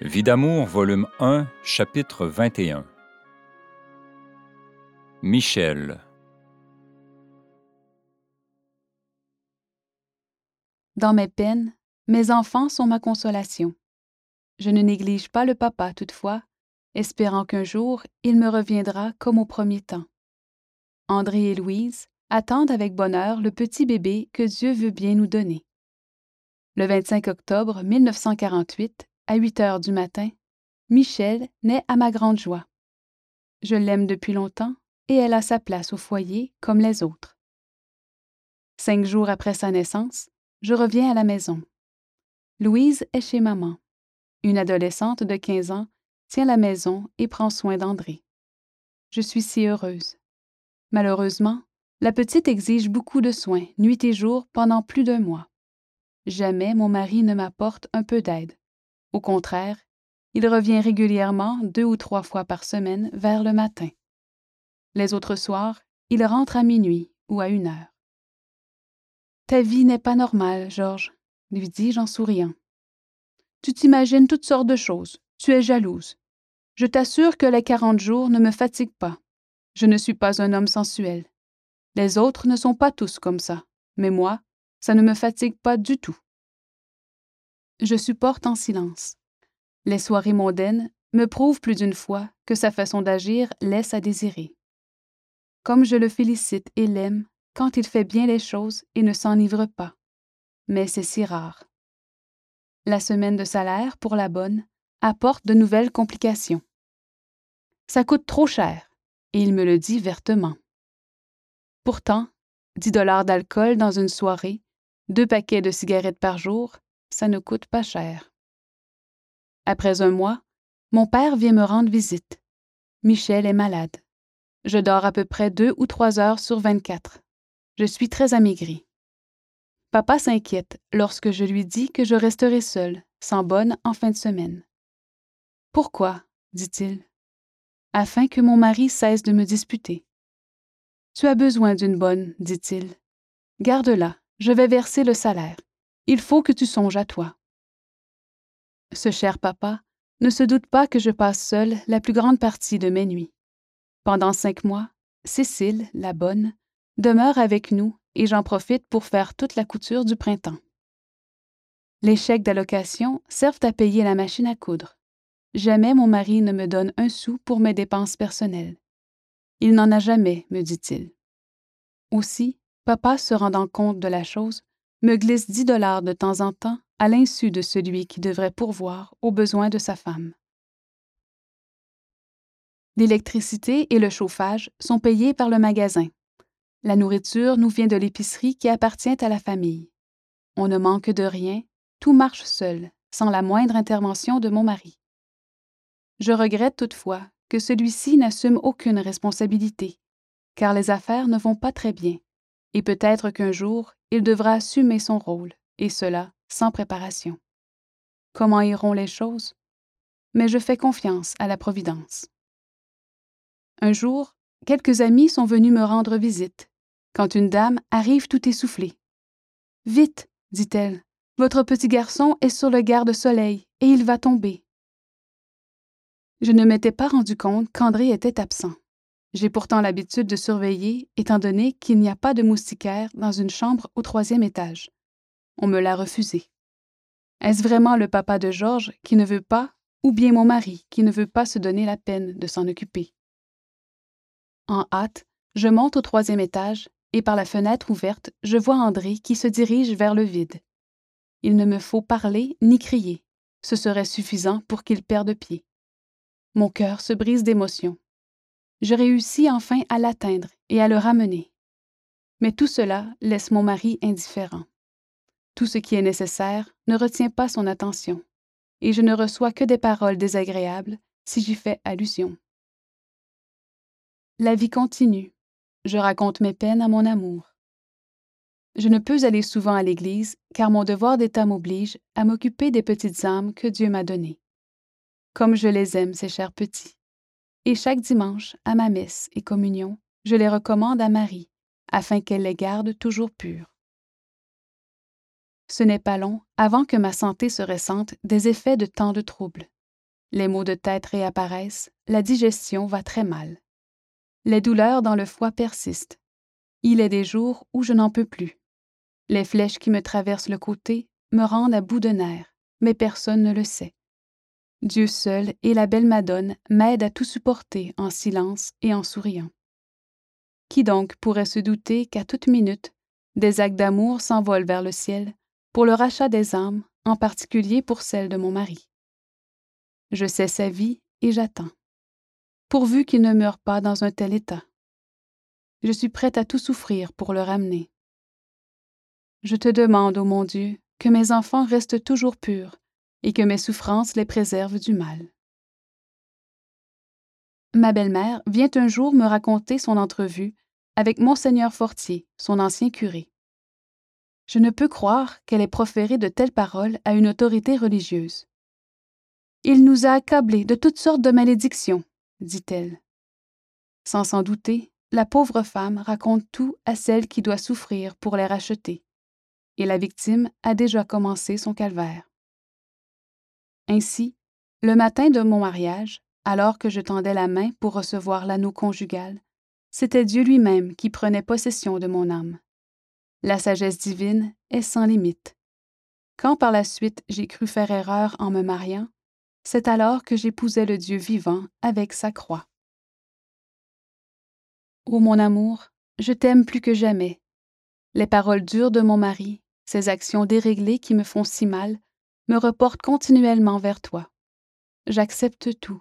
Vie d'amour, volume 1, chapitre 21. Michel. Dans mes peines, mes enfants sont ma consolation. Je ne néglige pas le papa toutefois, espérant qu'un jour il me reviendra comme au premier temps. André et Louise attendent avec bonheur le petit bébé que Dieu veut bien nous donner. Le 25 octobre 1948, à 8 heures du matin, Michel naît à ma grande joie. Je l'aime depuis longtemps et elle a sa place au foyer comme les autres. Cinq jours après sa naissance, je reviens à la maison. Louise est chez maman. Une adolescente de 15 ans tient la maison et prend soin d'André. Je suis si heureuse. Malheureusement, la petite exige beaucoup de soins, nuit et jour, pendant plus d'un mois. Jamais mon mari ne m'apporte un peu d'aide. Au contraire, il revient régulièrement deux ou trois fois par semaine vers le matin. Les autres soirs, il rentre à minuit ou à une heure. Ta vie n'est pas normale, Georges, lui dis-je en souriant. Tu t'imagines toutes sortes de choses. Tu es jalouse. Je t'assure que les quarante jours ne me fatiguent pas. Je ne suis pas un homme sensuel. Les autres ne sont pas tous comme ça, mais moi, ça ne me fatigue pas du tout. Je supporte en silence. Les soirées mondaines me prouvent plus d'une fois que sa façon d'agir laisse à désirer. Comme je le félicite et l'aime quand il fait bien les choses et ne s'enivre pas. Mais c'est si rare. La semaine de salaire pour la bonne apporte de nouvelles complications. Ça coûte trop cher, et il me le dit vertement. Pourtant, 10 dollars d'alcool dans une soirée, deux paquets de cigarettes par jour, ça ne coûte pas cher. Après un mois, mon père vient me rendre visite. Michel est malade. Je dors à peu près deux ou trois heures sur vingt-quatre. Je suis très amaigrie. Papa s'inquiète lorsque je lui dis que je resterai seule, sans bonne, en fin de semaine. Pourquoi? dit-il. Afin que mon mari cesse de me disputer. Tu as besoin d'une bonne, dit-il. Garde-la, je vais verser le salaire. Il faut que tu songes à toi. Ce cher papa ne se doute pas que je passe seule la plus grande partie de mes nuits. Pendant cinq mois, Cécile, la bonne, demeure avec nous et j'en profite pour faire toute la couture du printemps. Les chèques d'allocation servent à payer la machine à coudre. Jamais mon mari ne me donne un sou pour mes dépenses personnelles. Il n'en a jamais, me dit-il. Aussi, papa, se rendant compte de la chose, me glisse dix dollars de temps en temps à l'insu de celui qui devrait pourvoir aux besoins de sa femme. L'électricité et le chauffage sont payés par le magasin. La nourriture nous vient de l'épicerie qui appartient à la famille. On ne manque de rien, tout marche seul, sans la moindre intervention de mon mari. Je regrette toutefois que celui-ci n'assume aucune responsabilité, car les affaires ne vont pas très bien, et peut-être qu'un jour il devra assumer son rôle, et cela sans préparation. Comment iront les choses? Mais je fais confiance à la Providence. Un jour, quelques amis sont venus me rendre visite, quand une dame arrive tout essoufflée. Vite, dit-elle, votre petit garçon est sur le garde-soleil et il va tomber. Je ne m'étais pas rendu compte qu'André était absent. J'ai pourtant l'habitude de surveiller, étant donné qu'il n'y a pas de moustiquaire dans une chambre au troisième étage. On me l'a refusé. Est-ce vraiment le papa de Georges qui ne veut pas, ou bien mon mari qui ne veut pas se donner la peine de s'en occuper? En hâte, je monte au troisième étage et par la fenêtre ouverte, je vois André qui se dirige vers le vide. Il ne me faut parler ni crier. Ce serait suffisant pour qu'il perde pied. Mon cœur se brise d'émotion je réussis enfin à l'atteindre et à le ramener. Mais tout cela laisse mon mari indifférent. Tout ce qui est nécessaire ne retient pas son attention, et je ne reçois que des paroles désagréables si j'y fais allusion. La vie continue. Je raconte mes peines à mon amour. Je ne peux aller souvent à l'Église car mon devoir d'État m'oblige à m'occuper des petites âmes que Dieu m'a données. Comme je les aime, ces chers petits et chaque dimanche, à ma messe et communion, je les recommande à Marie, afin qu'elle les garde toujours pures. Ce n'est pas long avant que ma santé se ressente des effets de tant de troubles. Les maux de tête réapparaissent, la digestion va très mal. Les douleurs dans le foie persistent. Il est des jours où je n'en peux plus. Les flèches qui me traversent le côté me rendent à bout de nerfs, mais personne ne le sait. Dieu seul et la belle Madone m'aident à tout supporter en silence et en souriant. Qui donc pourrait se douter qu'à toute minute, des actes d'amour s'envolent vers le ciel pour le rachat des âmes, en particulier pour celle de mon mari. Je sais sa vie et j'attends, pourvu qu'il ne meure pas dans un tel état. Je suis prête à tout souffrir pour le ramener. Je te demande, ô mon Dieu, que mes enfants restent toujours purs et que mes souffrances les préservent du mal. Ma belle-mère vient un jour me raconter son entrevue avec Monseigneur Fortier, son ancien curé. Je ne peux croire qu'elle ait proféré de telles paroles à une autorité religieuse. Il nous a accablés de toutes sortes de malédictions, dit-elle. Sans s'en douter, la pauvre femme raconte tout à celle qui doit souffrir pour les racheter, et la victime a déjà commencé son calvaire. Ainsi, le matin de mon mariage, alors que je tendais la main pour recevoir l'anneau conjugal, c'était Dieu lui-même qui prenait possession de mon âme. La sagesse divine est sans limite. Quand par la suite j'ai cru faire erreur en me mariant, c'est alors que j'épousais le Dieu vivant avec sa croix. Ô mon amour, je t'aime plus que jamais. Les paroles dures de mon mari, ces actions déréglées qui me font si mal, me reportent continuellement vers toi. J'accepte tout.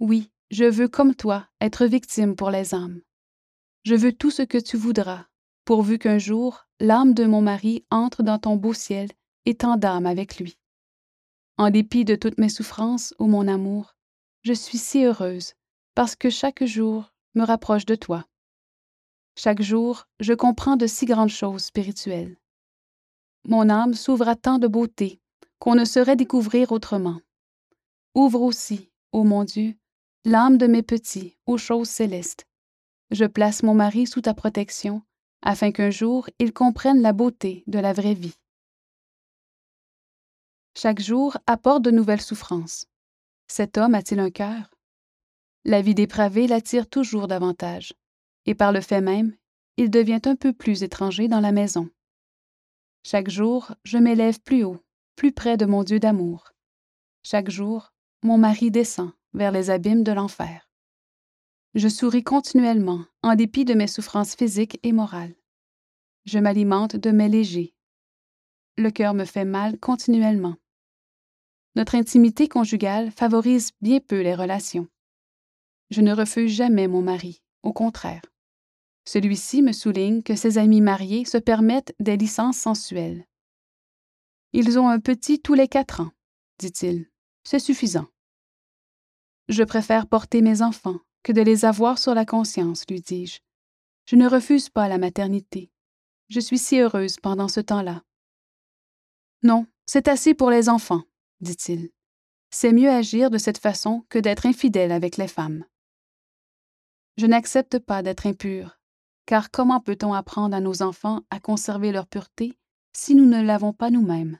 Oui, je veux, comme toi, être victime pour les âmes. Je veux tout ce que tu voudras, pourvu qu'un jour l'âme de mon mari entre dans ton beau ciel et tant d'âme avec lui. En dépit de toutes mes souffrances, ô mon amour, je suis si heureuse, parce que chaque jour me rapproche de toi. Chaque jour, je comprends de si grandes choses spirituelles. Mon âme s'ouvre à tant de beauté qu'on ne saurait découvrir autrement. Ouvre aussi, ô mon Dieu, l'âme de mes petits aux choses célestes. Je place mon mari sous ta protection, afin qu'un jour il comprenne la beauté de la vraie vie. Chaque jour apporte de nouvelles souffrances. Cet homme a-t-il un cœur? La vie dépravée l'attire toujours davantage, et par le fait même, il devient un peu plus étranger dans la maison. Chaque jour, je m'élève plus haut, plus près de mon Dieu d'amour. Chaque jour, mon mari descend, vers les abîmes de l'enfer. Je souris continuellement, en dépit de mes souffrances physiques et morales. Je m'alimente de mes légers. Le cœur me fait mal continuellement. Notre intimité conjugale favorise bien peu les relations. Je ne refuse jamais mon mari, au contraire. Celui-ci me souligne que ses amis mariés se permettent des licences sensuelles. Ils ont un petit tous les quatre ans, dit-il. C'est suffisant. Je préfère porter mes enfants que de les avoir sur la conscience, lui dis-je. Je ne refuse pas la maternité. Je suis si heureuse pendant ce temps-là. Non, c'est assez pour les enfants, dit-il. C'est mieux agir de cette façon que d'être infidèle avec les femmes. Je n'accepte pas d'être impure, car comment peut-on apprendre à nos enfants à conserver leur pureté si nous ne l'avons pas nous-mêmes?